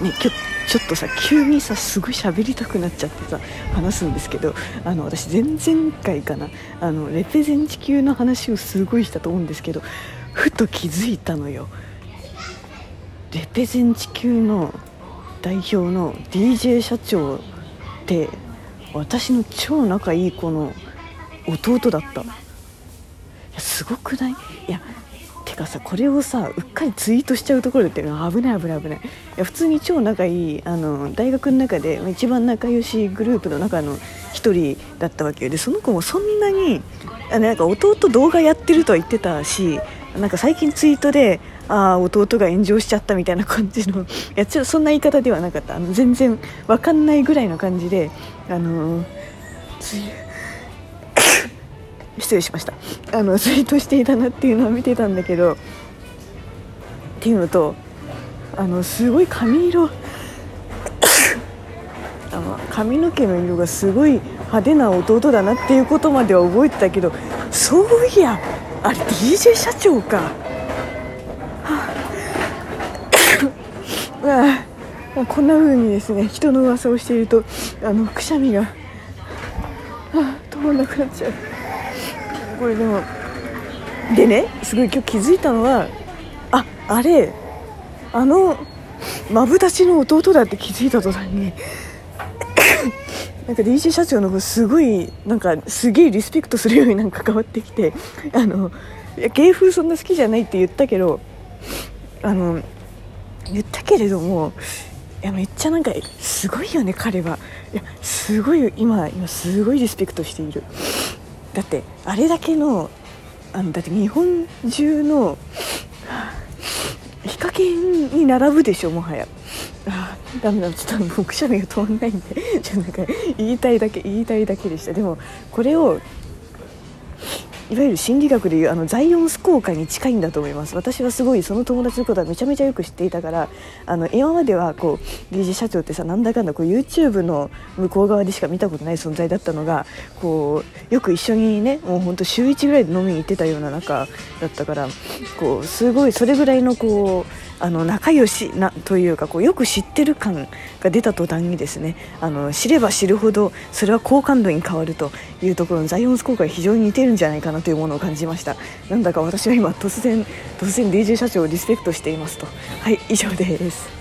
ね今日ちょっとさ急にさすごい喋りたくなっちゃってさ話すんですけどあの私前々回かなあのレペゼン地球の話をすごいしたと思うんですけどふと気づいたのよ。レペゼン地球の代表の DJ 社長って私の超仲いい子の弟だった。すごくない？いやかさこれをさうっかりツイートしちゃうところっていうのは危ない危ない危ない。いや普通に超仲いいあの大学の中で一番仲良しグループの中の1人だったわけよ。でその子もそんなにあなんか弟動画やってるとは言ってたしなんか最近ツイートでああ弟が炎上しちゃったみたいな感じのいやちょそんな言い方ではなかった。あの全然わかんないぐらいの感じであのツイ失礼しました。あのツイートしていたなっていうのは見てたんだけどっていうのとあのすごい髪色 あの髪の毛の色がすごい派手な弟だなっていうことまでは覚えてたけどそういやあれ DJ 社長か、はあ、あこんな風にですね人の噂をしているとあのくしゃみが、はあ、止まらなくなっちゃう。これでもでねすごい今日気づいたのはああれあのマブダチの弟だって気づいた途端になんか DJ 社長の子すごいなんかすげえリスペクトするようになんか変わってきてあのいや芸風そんな好きじゃないって言ったけどあの言ったけれどもいやめっちゃなんかすごいよね彼は。いやすごい今今すごいリスペクトしている。だってあれだけのあのだって日本中のヒカキンに並ぶでしょもはや。あダメだちょっともうくしゃみが止まんないんで ちょっとなんか言いたいだけ言いたいだけでした。でもこれをいわゆる心理学でいうあのザイオンス効果に近いんだと思います。私はすごいその友達のことはめちゃめちゃよく知っていたからあの今まではこう DJ 社長ってさなんだかんだこう YouTube の向こう側でしか見たことない存在だったのがこうよく一緒にねもうほんと週1ぐらいで飲みに行ってたような仲だったからこうすごいそれぐらいのこうあの仲良しなというかこうよく知ってる感が出た途端にですねあの知れば知るほどそれは好感度に変わるというところのザイオンス効果が非常に似てるんじゃないかななというものを感じました。なんだか私は今突然突然 DJ 社長をリスペクトしていますと。はい以上です。